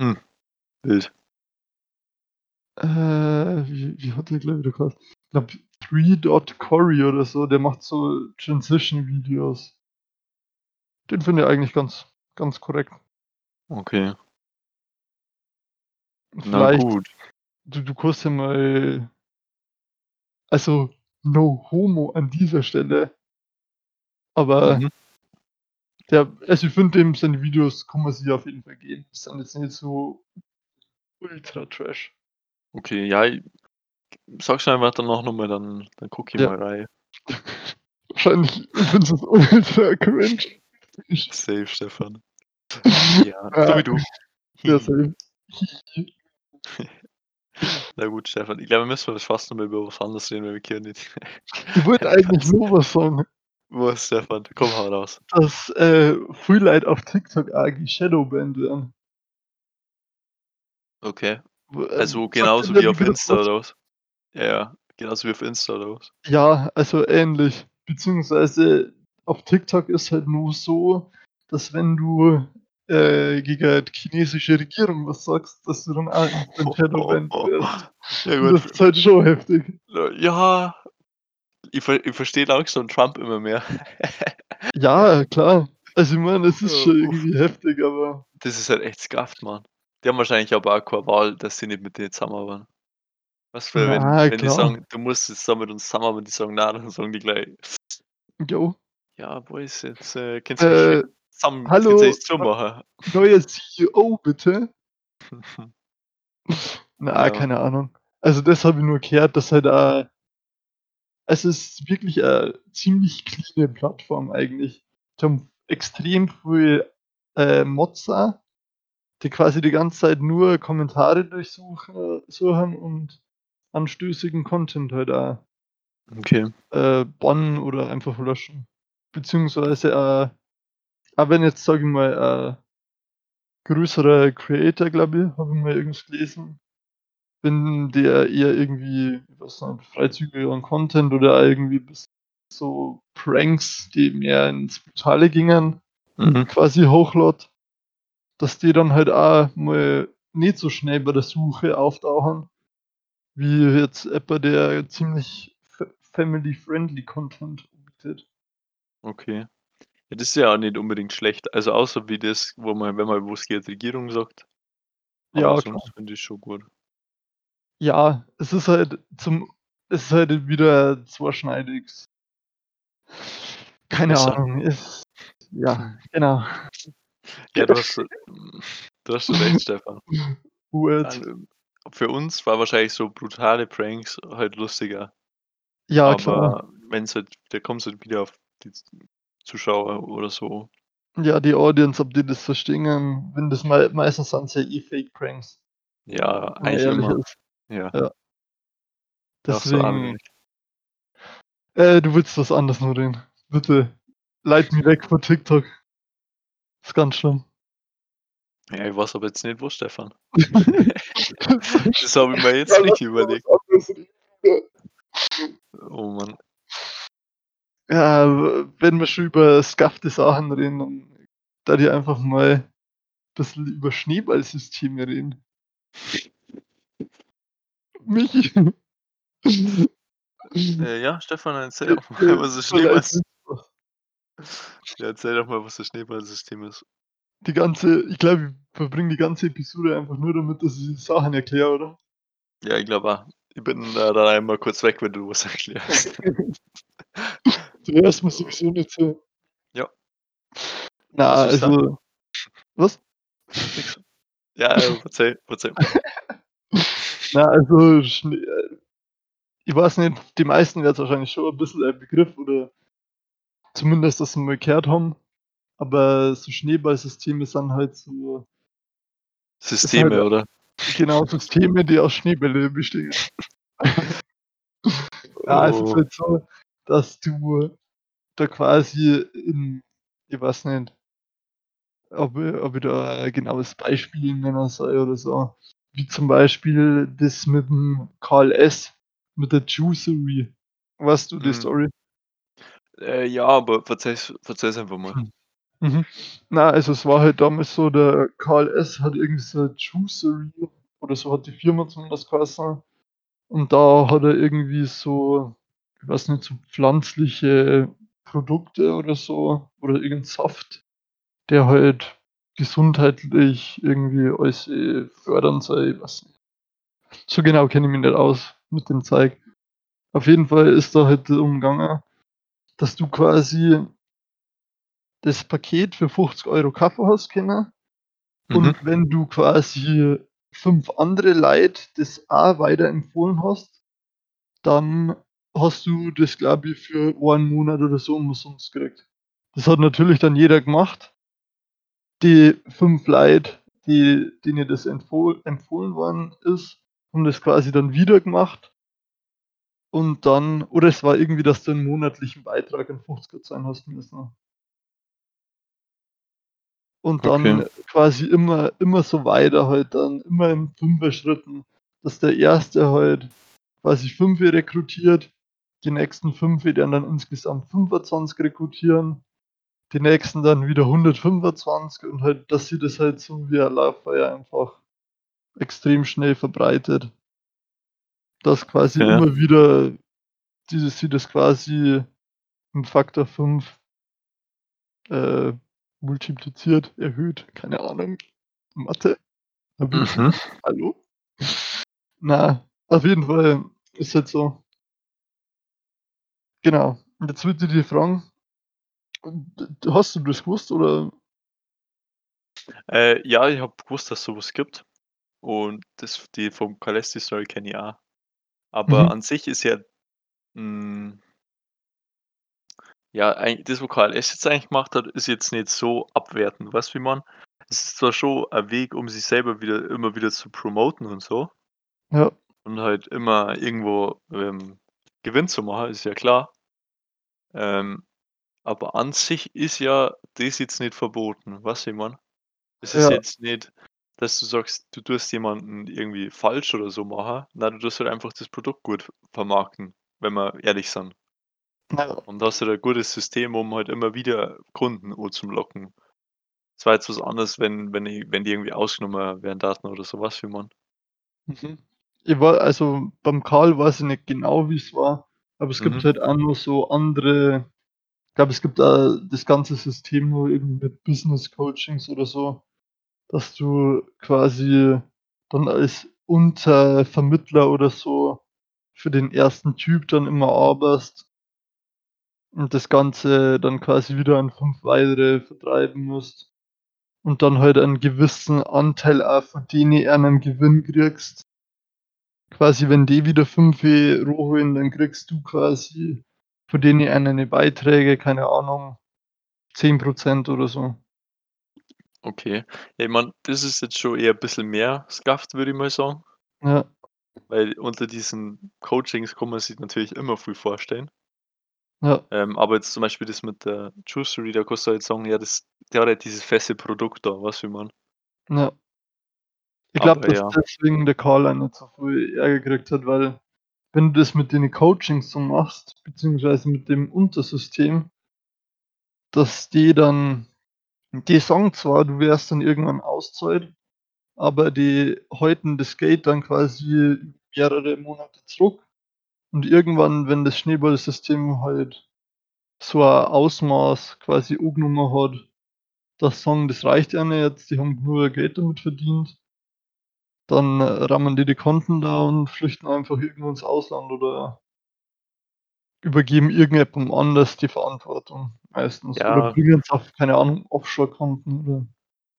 Hm, wild. Äh, wie wie hat der gleich wieder geheißen? Ich glaube, Three.Cory oder so, der macht so Transition-Videos. Den finde ich eigentlich ganz ganz korrekt. Okay. Na Vielleicht gut. du du kannst ja mal also, no homo an dieser Stelle. Aber Mhm. der also, ich finde dem seine Videos kann man sich auf jeden Fall geben. Die sind jetzt nicht so ultra Trash. Okay, ja, i sag's mir einfach danach noch mal, dann dann gucke ich Ja. mal rein. <laughs> Wahrscheinlich findest du's ultra cringe. Safe, Stefan. <laughs> Ja, so Ja. wie du. Ja, safe. <laughs> Na gut, Stefan. Ich glaube, wir müssen fast noch mal über was anderes reden, weil wir können nicht Ich wollte eigentlich das nur was sagen. Was, Stefan? Komm, hau raus. Dass, äh, Leute auf TikTok auch geshadowbanned werden. Okay. W ähm, Also, genauso wie auf Insta oder was? Ja, ja, genauso wie auf Insta oder was? Ja, also, ähnlich. Beziehungsweise auf TikTok ist halt nur so, dass wenn du, äh, gegen die chinesische Regierung was sagst, dass du dann auch instant shadowbanned <laughs> wirst. Ja gut. das ist halt schon heftig. Äh, ja, ich ich verstehe langsam Trump immer mehr. Ja, klar. Also, ich meine, es ist schon irgendwie heftig, aber Das ist halt echt scuffed, Mann. Die haben wahrscheinlich aber auch keine Wahl, dass sie nicht mit denen zusammenarbeiten. Was für, wenn Na, wenn die sagen: „Du musst jetzt da mit uns zusammen“ aber die sagen: „Na“, dann sagen die gleich Jo. „Ja, Boys, jetzt, äh, könnt's mich Äh, zusammen hallo, euch zumachen.“ neuer CEO bitte? <laughs> Na, Ja. keine Ahnung. Also, das habe ich nur gehört, dass halt, äh es ist wirklich a ziemlich cleane Plattform eigentlich. Die haben extrem viel, äh, auch, die quasi die ganze Zeit nur Kommentare durchsuche suchen und anstößigen Content halt auch Okay. äh, bannen oder einfach löschen. Beziehungsweise, äh, auch wenn jetzt, sage ich mal, äh größerer Creator, glaube ich, habe ich mal irgendwas gelesen wenn der eher irgendwie, ich weiß nicht, freizügigeren Content oder irgendwie so Pranks, die mehr ins Brutale gingen, Mhm. quasi hochlädt, dass die dann halt auch mal nicht so schnell bei der Suche auftauchen, wie jetzt jemand, der ziemlich fa family friendly Content bietet. Okay. Ja, das ist ja auch nicht unbedingt schlecht. Also, außer wie das, wo man wenn man was gegen die Regierung sagt. Aber Ja, sonst finde ich's schon gut. Ja, es ist halt zum es ist halt wieder zweischneidig. Keine Messer. Ahnung, ist ja, genau. Ja, du hast <laughs> du hast recht, Stefan. Gut. Also, für uns war wahrscheinlich so brutale Pranks halt lustiger. Ja, klar. Aber wenn's halt da kommt's halt wieder auf die Zuschauer oder so. Ja, die Audience, ob die das verstehen, wenn das mei meistens sind's ja eh Fake-Pranks. Ja, eigentlich immer. ist. Ja. Ja. Deswegen. Äh, du willst was anderes nur reden. Bitte leite mich weg von TikTok. Ist ganz schlimm. Ja, ich weiß aber jetzt nicht wo, Stefan. <laughs> Das habe ich mir jetzt nicht überlegt. Oh Mann. Ja, wenn wir schon über scuffte Sachen reden, dann darf ich einfach mal bisschen über Schneeballsysteme reden. Michi. Äh, ja, Stefan, erzähl Äh, doch mal, was 'n vielleicht Schneeballs Ja, erzähl doch mal, was das Schneeballsystem ist. Die ganze ich glaube, ich verbringe die ganze Episode einfach nur damit, dass ich die Sachen erkläre, oder? Ja, ich glaube auch. Ich bin, äh, dann einmal kurz weg, wenn du was erklärst. <laughs> Zuerst muss sowieso nicht so Ja. Na, Was also was? Nix. Ja, äh, erzähl, erzähl. <laughs> Na, also Schnee äh, ich weiß nicht, die meisten werden's wahrscheinlich schon 'n bisschen ein Begriff oder zumindest, dass sie mal gehört haben, aber so Schneeballsysteme sind halt so ist halt, Systeme, oder? genau, Systeme, die aus Schneebälle bestehen. <laughs> Ja, es ist Oh. halt so, dass du da quasi in ich weiß nicht ob ich ob ich da ein genaues Beispiel nennen soll oder so, wie zum Beispiel das mit'm Karl S. mit der Juicery. Weißt du die Mhm. Story? Äh, ja, aber erzähl's erzähl's einfach mal. Hm. Mhm. Na, also es war halt damals so, der Karl S. hat irgendwie so 'ne Juicery oder so hat die Firma zumindest geheißen. Und da hat er irgendwie so, ich weiß nicht, so pflanzliche Produkte oder so oder irgend 'n Saft, der halt gesundheitlich irgendwie alles, äh, fördern soll, ich weiß nicht. So genau kenne ich mich nicht aus mit dem Zeug. Auf jeden Fall ist da halt darum gegangen, dass du quasi das Paket für 50 € kaufen hast können. Mhm. Und wenn du quasi 5 andere Leute das auch weiterempfohlen hast, dann hast du das, glaube ich, für einen Monat oder so umsonst gekriegt. Das hat natürlich dann jeder gemacht. Die 5 Leute, die denen das empfohl empfohlen worden ist, haben das quasi dann wieder gemacht. Und dann oder es war irgendwie, dass du 'n monatlichen Beitrag an 50er zahlen hast müssen. Und Okay. dann quasi immer immer so weiter halt dann, immer in 5er Schritten, dass der 1. halt quasi 5 rekrutiert, die nächsten 5 deren dann insgesamt 25 rekrutieren, die nächsten dann wieder 125 und halt, dass sie das halt so wie ein Lauffeuer einfach extrem schnell verbreitet. Dass quasi Okay. immer wieder dieses sie das quasi um Faktor 5 äh, multipliziert, erhöht, keine Ahnung. Mathe? Mhm. <laughs> Hallo? Na Auf jeden Fall ist halt so. Genau. Und jetzt würde ich dich fragen, hast du das gewusst oder Äh, ja, ich habe gewusst, dass so was gibt und das die vom Kalesti Story kenne ich auch. Aber Mhm. an sich ist ja hm ja, das, wo KLS jetzt eigentlich gemacht hat, ist jetzt nicht so abwertend. Weißt du, wie meine? Es ist zwar schon ein Weg, um sich selber wieder immer wieder zu promoten und so Ja. und halt immer irgendwo, ähm, Gewinn zu machen, ist ja klar. Ähm, aber an sich ist ja das jetzt nicht verboten. Du, wie ich meine? Es ist Ja. jetzt nicht, dass du sagst, du tust jemanden irgendwie falsch oder so machen. Nein, du tust halt einfach das Produkt gut vermarkten, wenn wir ehrlich sind. Ja. Und hast du da 'n gutes System, um halt immer wieder Kunden anzulocken. Es war jetzt was anderes, wenn wenn die wenn die irgendwie ausgenommen werden Daten oder so, weißt du, wie ich meine? Mhm. Ich war also, beim Karl weiß ich nicht genau, wie's war, aber es gibt Mhm. halt auch noch so andere ich glaube, es gibt da das ganze System nur irgendwie mit Business Coachings oder so, dass du quasi dann als Untervermittler oder so für den ersten Typ dann immer arbeitest und das Ganze dann quasi wieder an 5 weitere vertreiben musst und dann halt einen gewissen Anteil auch von denen einen Gewinn kriegst. Quasi, wenn die wieder 5 holen, dann kriegst du quasi von denen eine Beiträge, keine Ahnung, 10 % oder so. Okay. Ja, ich meine, das ist jetzt schon eher bisschen mehr Scuffed, würde ich mal sagen. Ja. Weil unter diesen Coachings kann man sich natürlich immer viel vorstellen. Ja. Ähm, aber jetzt zum Beispiel das mit der Juicery, da kannst du halt sagen, ja, das der hat halt dieses feste Produkt da, wie ich meine? Ja. Ich glaube, dass ja. deswegen der Karl nicht so viel Ärger gekriegt hat, weil wenn du das mit den Coachings so machst, beziehungsweise mit dem Untersystem dass die dann die sagen zwar, du wärst dann irgendwann ausgezahlt, aber die halten das Geld dann quasi mehrere Monate zurück. Und irgendwann, wenn das Schneeballsystem halt so ein Ausmaß quasi angenommen hat, sie sagen, das reicht ihnen jetzt, die haben genug Geld damit verdient dann rammen die die Konten da und flüchten einfach irgendwo ins Ausland oder übergeben irgendjemandem anders die Verantwortung meistens oder Ja. bringen's auf, keine Ahnung, Offshore-Konten oder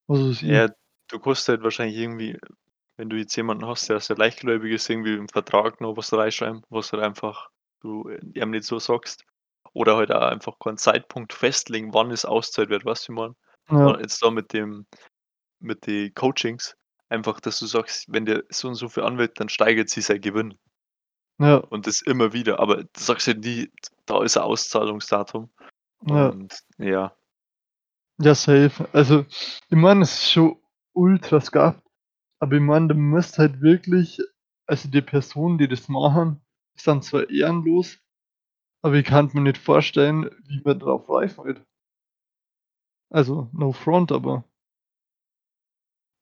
was weiß ich. Ja, du kannst halt wahrscheinlich irgendwie wenn du jetzt jemanden hast, der sehr leichtgläubig ist, irgendwie im Vertrag noch was reinschreiben, was halt einfach du ihm nicht so sagst. Oder halt auch einfach keinen Zeitpunkt festlegen, wann es ausgezahlt wird, wie ich meine? Ja. Jetzt da mit dem mit den Coachings, einfach, dass du sagst, wenn der so und so viel anwendet, dann steigert sich sein Gewinn. Ja. Und das immer wieder, aber du sagst ja nie: „Da ist ein Auszahlungsdatum.“ Ja. Und ja. Ja, safe. Also, ich meine, es ist schon ultra scuffed, aber ich meine, du musst halt wirklich also, die Personen, die das machen, sind zwar ehrenlos, aber ich kann's mir nicht vorstellen, wie man drauf reinfällt. Also, no front, aber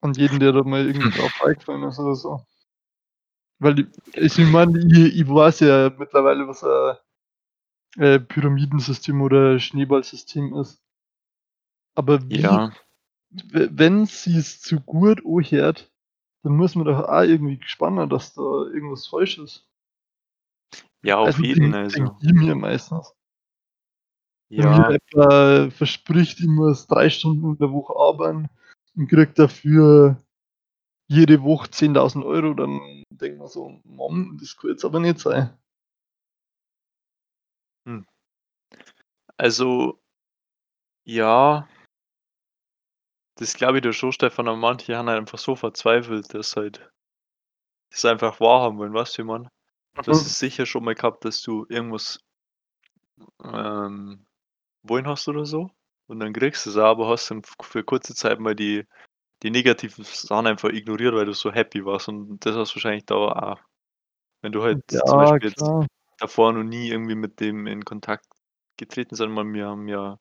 an jeden, der da mal irgendwie <laughs> drauf reingefallen ist oder so. Weil ich meine, ich ich weiß ja mittlerweile, was ein, äh, Pyramidensystem oder Schneeballsystem ist. Aber wie Ja. we wenn sie's zu gut anhört, dann muss man doch auch irgendwie gespannt, dass da irgendwas falsch ist. Ja, auf Also, jeden, denke also ich mir meistens. Wenn mir Ja. etwa verspricht, ich muss 3 Stunden in der Woche arbeiten und kriege dafür jede Woche 10.000 €, dann denkt man so: „Mann, das kann jetzt aber nicht sein.“ Hm. Also ja das glaube ich dir schon, Stefan, aber manche haben halt einfach so verzweifelt, dass halt das einfach wahrhaben wollen, weißt du, meine? Du hast es sicher schon mal gehabt, dass du irgendwas ähm, wollen hast oder so und dann kriegst du's auch, aber hast dann f für kurze Zeit mal die die negativen Sachen einfach ignoriert, weil du so happy warst und das hast du wahrscheinlich da auch. Wenn du halt zum Ja, Beispiel jetzt klar. davor noch nie irgendwie mit dem in Kontakt getreten sind meine, wir haben ja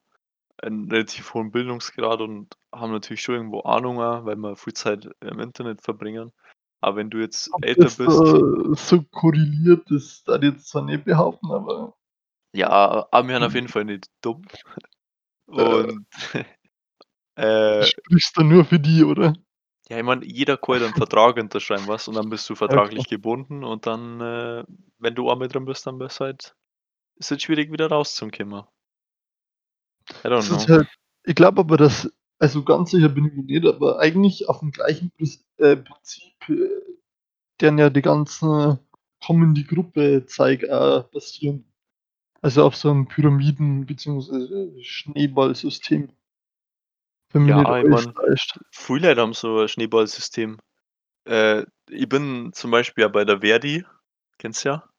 einen relativ hohen Bildungsgrad und haben natürlich schon irgendwo Ahnung weil wir viel Zeit im Internet verbringen. Aber wenn du jetzt Ob älter das, bist äh, so korreliert, das darf ich jetzt zwar nicht behaupten, aber Ja, aber wir sind auf jeden Fall nicht dumm. Äh Und, äh <laughs> Sprichst du nur für die, oder? Ja, ich meine, jeder kann halt 'n Vertrag unterschreiben, weißt und dann bist du vertraglich gebunden und dann, äh, wenn du einmal drin bist, dann bist halt ist halt schwierig wieder rauszukommen. I don't know. halt ich glaube aber, dass also ganz sicher bin ich mir nicht, aber eigentlich auf'm gleichen Pris äh, Prinzip, äh, tun ja die ganzen Komm-in-die-Gruppe-Zeug auch basieren. Also auf so 'nem Pyramiden beziehungsweise Schneeballsystem. Wenn mich nicht Ja, ich täuscht. viele Leute haben so 'n Schneeballsystem. Äh, ich bin zum Beispiel ja bei der Verdi, kennst du ja.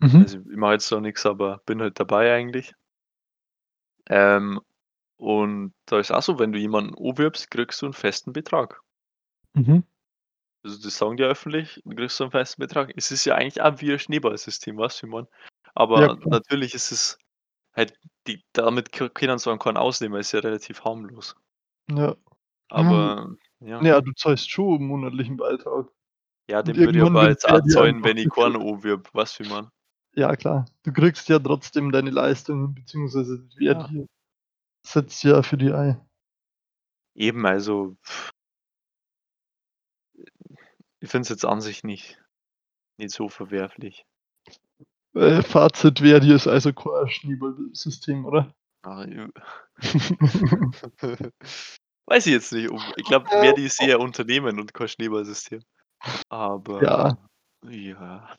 Mhm. Also, ich mache jetzt zwar nix, aber bin halt dabei eigentlich. Ähm, und da ist auch so, wenn du jemanden anwirbst, kriegst du 'n festen Betrag. Mhm. Also, das sagen die öffentlich, du kriegst so 'n festen Betrag. Es ist ja eigentlich auch wie 'n Schneeballsystem, weißt du, wie? Ja, Aber klar. natürlich ist es halt die damit können sie einen keinen ausnehmen, ist ja relativ harmlos. Ja. Hm. Aber ja. Ja, du zahlst schon 'n monatlichen Beitrag. Ja, Und den würde ich irgendwann aber jetzt auch Verdi zahlen, einfach wenn ich keinen gekürzt. anwirb, weißt du, wie ich meine? Ja klar, du kriegst ja trotzdem deine Leistungen beziehungsweise Ja. Verdi setzt ja für die ein. Eben, also ich finde es jetzt an sich nicht nicht so verwerflich. Äh, Fazit: Verdi ist also kein Schneeballsystem, oder? Ah, <laughs> <laughs> Weiß ich jetzt nicht, ich glaube, Verdi ist eher Unternehmen und kein Schneeballsystem. Ja. Aber ja.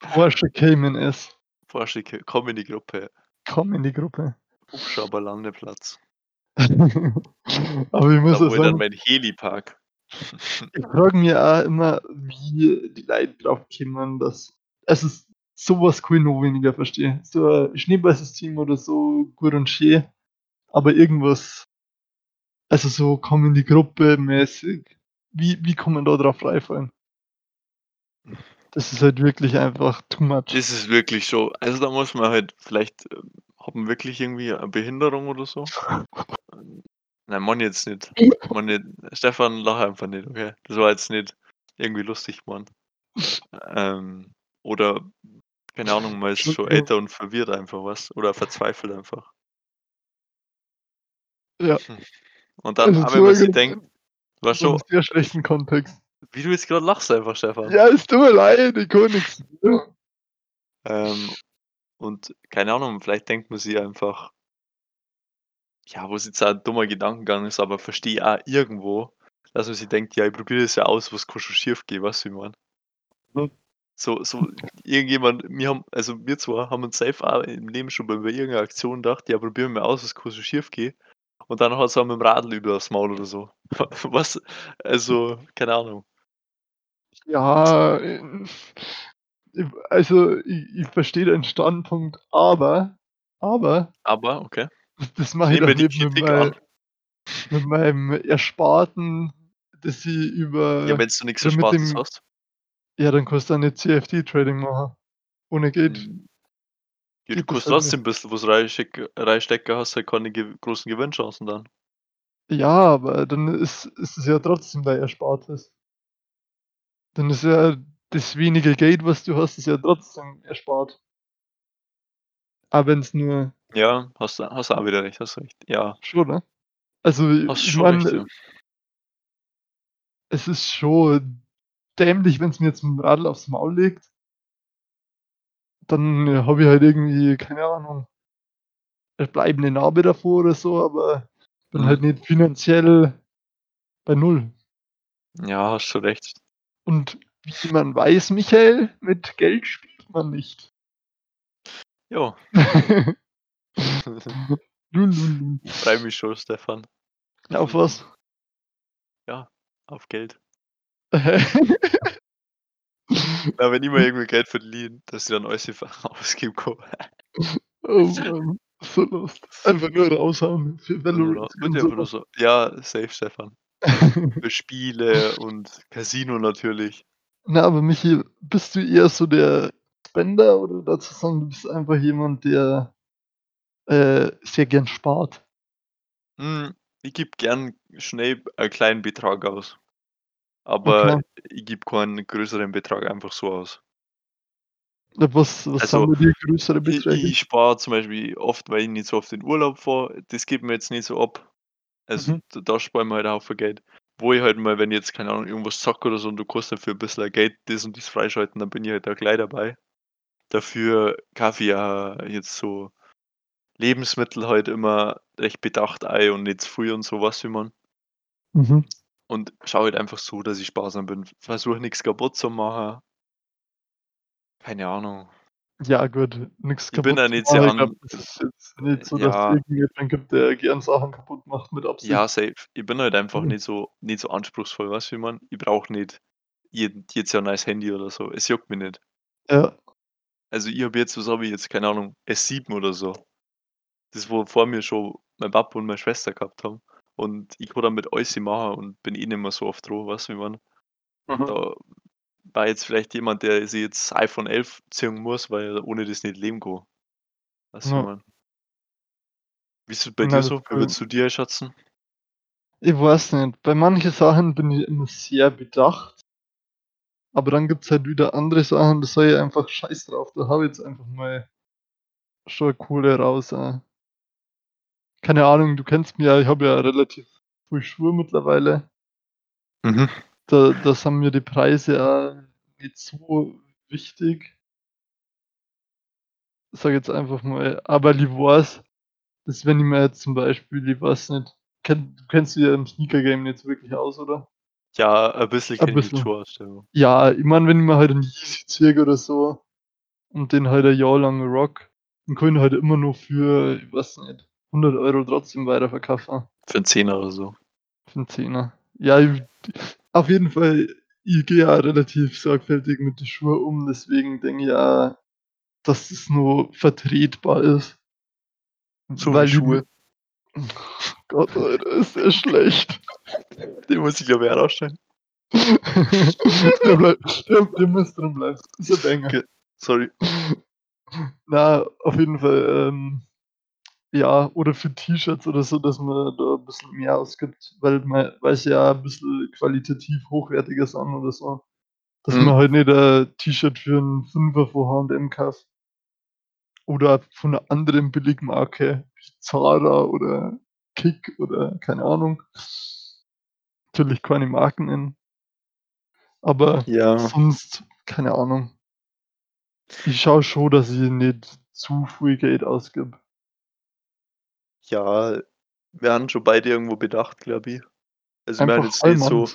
Porsche <laughs> Cayman-S. Porsche Ca komm in die Gruppe. Komm in die Gruppe. Hubschrauberlandeplatz. Aber ich muss Da, auch ich dann sagen mein Heli parke. ich frage mich auch immer, wie die Leute drauf kommen, dass also s so was kann ich noch weniger verstehen. So 'n Schneeballsystem oder so, gut und schön, aber irgendwas also so komm in die Gruppe mäßig, wie wie kann man da drauf reinfallen? Das ist halt wirklich einfach too much. Das ist wirklich so also, da muss man halt vielleicht, hat man wirklich irgendwie 'ne Behinderung oder so? <laughs> Nein, ich jetzt nicht. Meine nicht Stefan, lach einfach nicht, okay? Das war jetzt nicht irgendwie lustig gemeint. Ähm, oder keine Ahnung, man ist schon älter und verwirrt einfach, weißt oder verzweifelt einfach. Ja. Hm. Und dann Also auch wenn zugegeben, denkt 'nem schon sehr schlechten Kontext. Wie du jetzt grad lachst einfach, Stefan. Ja, es tut mir leid, ich kann dafür. Ähm, und keine Ahnung, vielleicht denkt man sich einfach ja, was jetzt auch 'n dummer Gedankengang ist, aber verstehe auch irgendwo, dass man sich denkt: „Ja, ich probiere das ja aus, was kann schon schiefgehen“, weißt du, wie ich meine? So so irgendjemand wir haben also wir 2 haben uns safe auch im Leben schon mal bei irgend 'ner Aktion gedacht: „Ja, probieren wir aus, was kann so schiefgehen?“ Und dann haut's einem mit'm Radl übers Maul oder so. <laughs> Was also, keine Ahnung. Ja, äh, also ich ich verstehe deinen Standpunkt, aber aber Aber, okay. das das mache ich die nicht mit Kritik mei an. mit meinem Ersparten, das ich Ja, über wenn's du nix oder mit Erspartes dem hast? Ja, dann kannst du auch nicht CFD Trading machen. Ohne geht Hm. Ja, du kannst trotzdem bisschen was reinsteck reinstecken, hast halt keine gew großen Gewinnchancen dann. Ja, aber dann ist ist es ja trotzdem dein Erspartes. Dann ist ja das wenige Geld, was du hast, ist ja trotzdem erspart. Auch wenn's nur Ja, hast du hast auch wieder recht, hast recht. Ja. Schon, ne? Also, Hast ich meine ja. es ist schon dämlich, wenn's mir jetzt mit'm Radl aufs Maul legt. Dann habe ich halt irgendwie, keine Ahnung 'ne bleibende Narbe davor oder so, aber bin halt Mhm. nicht finanziell bei 0. Ja, hast schon recht. Und wie man weiß, Michael, mit Geld spielt man nicht. Ja. <laughs> Lul. Ich freue mich schon, Stefan. Auf was? Ja, auf Geld. Ja, wenn ich mal irgendwie Geld verliere, dass ich dann alles einfach <laughs> ausgeben kann. Oh Mann, so lost. Einfach nur raushauen für Valorant ich so so ja, safe, Stefan. <laughs> Für Spiele und Casino natürlich. Na, aber Michi, bist du eher so der Spender oder du sagen, du bist einfach jemand, der, äh, sehr gern spart? Hm, ich gebe gern schnell einen kleinen Betrag aus. Aber Okay. ich gebe keinen größeren Betrag einfach so aus. Was was sind Also, bei dir größere i Beträge? ich spare zum Beispiel oft, weil ich nicht so oft in Urlaub fahre, das geht mir jetzt nicht so ab. Also, Mhm. da da sparen wir halt 'n Haufen Geld. Wo ich halt mal, wenn ich jetzt, keine Ahnung, irgendwas zocke oder so und du kannst dafür 'n bisschen Geld das und das freischalten, dann bin ich halt da gleich dabei. Dafür kaufe ich ja jetzt so Lebensmittel halt immer recht bedacht ein und nicht zu viel und so, weißt du, wie ich meine? Mhm. Und schaue halt einfach so, dass ich sparsam bin. Versuche nix kaputt zu machen. Keine Ahnung. Ja gut, Ich bin kaputt zu machen. Ich an glaube, das ist jetzt nicht so, dass es ja. irgendjemanden gibt, der gern Sachen kaputt macht mit Absicht. Ja, safe. Ich bin halt einfach Mhm. nicht so nicht so anspruchsvoll, weißt du, wie ich meine? Ich brauche nicht jeden jedes Jahr 'n neues Handy oder so. Es juckt mich nicht. Ja. Also, ich habe jetzt was habe ich jetzt, keine Ahnung, S7 oder so. Das, wo vor mir schon mein Papa und meine Schwester gehabt haben. Und ich kann damit alles machen und bin eh nicht mehr so oft dran, weißt du, wie meine? Mhm. Da war jetzt vielleicht jemand, der sich jetzt iPhone 11 ziehen muss, weil er ohne das nicht leben kann. Weißt du, wie meine? Wie ist es bei Na, dir so? Wie würdest du die einschätzen? Ich weiß nicht. Bei manchen Sachen bin ich immer sehr bedacht. Aber dann gibt's halt wieder andere Sachen, da sage ich einfach: „Scheiß drauf, da haue ich jetzt einfach mal schon Kohle raus“, äh. Keine Ahnung, du kennst mich ja, ich habe ja relativ viel Schuhe mittlerweile. Mhm. Da da sind mir die Preise auch nicht so wichtig. Sage jetzt einfach mal, aber weiß, dass wenn ich mir jetzt zum Beispiel, ich weiß nicht, kenn du kennst dich ja im Sneaker-Game nicht so wirklich aus, oder? Ja, ein bisschen kenne ich aus, ja. Ja, ich meine, wenn ich mir halt 'n Yeezy ziehe oder so und den halt ein Jahr lang rock, dann kann ich halt immer noch für, ich weiß nicht, 100 € trotzdem weiterverkaufen. Für 'n Zehner oder so. Für 'n Zehner. Ja, ich auf jeden Fall, ich gehe ja relativ sorgfältig mit den Schuhen um, deswegen denke ich auch, dass es noch vertretbar ist. So Weil ich Schuhe. <laughs> Gott, Alter, ist der schlecht. Den muss ich aber herausstellen. <laughs> Der bleibt der der muss drin bleiben. Ist 'n Banger. Okay, sorry. Na, auf jeden Fall, ähm, ja, oder für T-Shirts oder so, dass man da 'n bisschen mehr ausgibt, weil man ja 'n bisschen qualitativ hochwertiger sind oder so. Dass Mhm. man halt nicht 'n T-Shirt für 'n Fünfer von H&M kauft. Oder von 'ner anderen Billigmarke wie Zara oder Kick oder keine Ahnung. Natürlich keine Marken nennen. Aber Ja. sonst, keine Ahnung. Ich schaue schon, dass ich nicht zu viel Geld ausgebe. Ja, wir haben schon beide irgendwo bedacht, glaube ich. Also, wir haben Einfach jetzt nicht so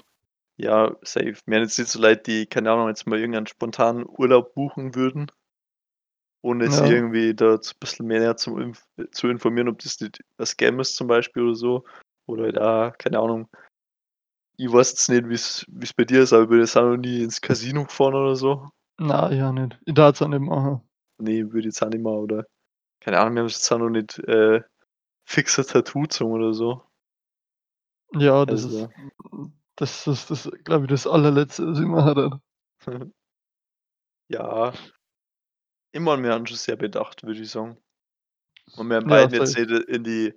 ja, safe. Wir haben jetzt nicht so Leute, die, keine Ahnung, jetzt mal irgendeinen spontanen Urlaub buchen würden ohne Ja. irgendwie da z bisschen mehr zu inf zu informieren, ob das nicht 'n Scam ist zum Beispiel oder so. Oder halt auch, keine Ahnung ich weiß jetzt nicht, wie's wie's bei dir ist, aber ich bin jetzt auch noch nie ins Casino gefahren oder so. Na, auch nicht. Ich darf's auch nicht machen. Ne, würde ich jetzt auch nicht machen, oder keine Ahnung, wir haben uns jetzt auch noch nicht, äh, fix 'n Tattoo gezogen oder so. Ja, das ist Also das ist das glaube ich, das Allerletzte, was ich machen werde. <laughs> Ja. Immer haben schon sehr bedacht, würde ich sagen. Und wir haben Ja, beiden jetzt in die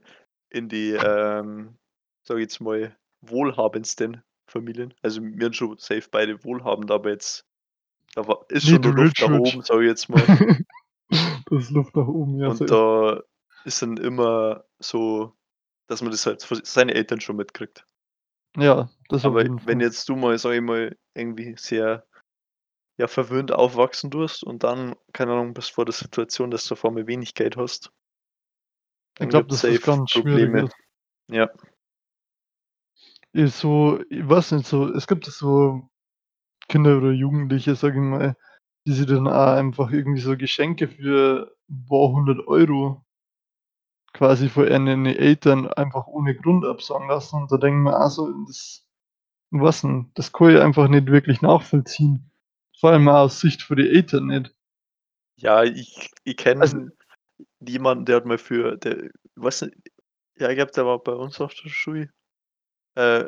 in die, ähm, sage ich jetzt mal, wohlhabendsten Familien. Also, wir haben schon safe beide wohlhabend, aber jetzt da war ist schon Nicht noch Luft nach oben, sage ich jetzt mal. <laughs> Da ist Luft nach oben, ja, Und safe. da ist dann immer so, dass man das halt von seine Eltern schon mitkriegt. Ja, das Aber wenn jetzt du mal, sage ich mal, irgendwie sehr, ja, verwöhnt aufwachsen tust und dann, keine Ahnung, bist vor der Situation, dass du auf einmal wenig Geld hast Ich dann glaube, das safe ganz schwierig Probleme. ist. Ja. Ist so ich weiß nicht, so es gibt so Kinder oder Jugendliche, sage ich mal, die sich dann auch einfach irgendwie so Geschenke für ein paar 100 € quasi von ihren Eltern einfach ohne Grund absagen lassen. Und da denke ich mir auch so, das weiß nicht, das kann ich einfach nicht wirklich nachvollziehen. Vor allem auch aus Sicht von den Eltern nicht. Ja, ich ich Also kenne jemanden, der hat mal für der nicht ja, ich glaube, der war bei uns auf der Schule. Äh,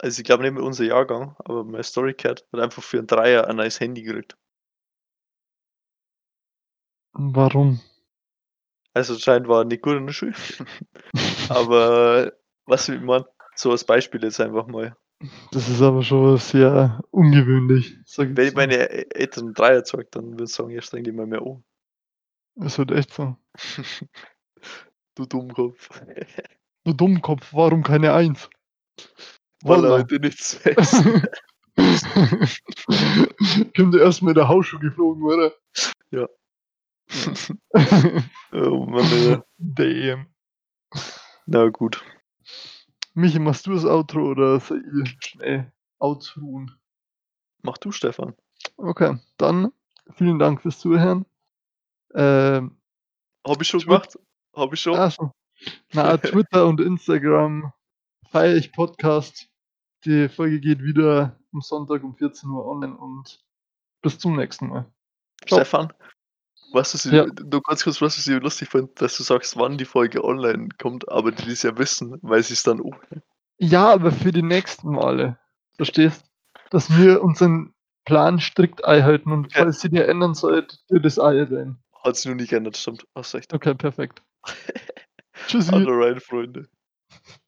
also, ich glaube nicht mehr unser Jahrgang, aber meine Story gehört, hat einfach für 'n Dreier ein neues Handy gekriegt. Warum? Also, anscheinend war er nicht gut in der Schule. <laughs> Aber wie ich meine? So als Beispiel jetzt einfach mal. Das ist aber schon sehr ungewöhnlich, ich Wenn ich meine Eltern 'n Dreier zeige, dann würde ich sagen: „Ja, streng dich mal mehr an.“ Ist halt echt so. <laughs> Du Dummkopf. Du Dummkopf, warum keine Eins? Weil heute nichts fest. Kommt erstmal der Hausschuh geflogen, oder? Ja. <laughs> oh Mann. Damn. Na gut. Michi, machst du das Outro oder soll ich schnell ausruhen? Mach du, Stefan. Okay, dann vielen Dank fürs Zuhören. Ähm, Hab ich schon gemacht? Hab ich schon? also, na, <laughs> Twitter und Instagram feiere ich Podcast. Die Folge geht wieder am Sonntag um 14 Uhr online und bis zum nächsten Mal. ciao. Stefan, was ist, Ja. du ganz kurz, was ich lustig finde, dass du sagst, wann die Folge online kommt, aber die das ja wissen, weil sie es dann auch. Ja, aber für die nächsten Male. Verstehst? Dass wir unseren Plan strikt einhalten und Ja. falls sie dir ändern sollte, dir das Ei rein. Hat sich noch nie geändert, stimmt. Hast recht. Okay, perfekt. <laughs> Tschüssi. Alright, Freunde.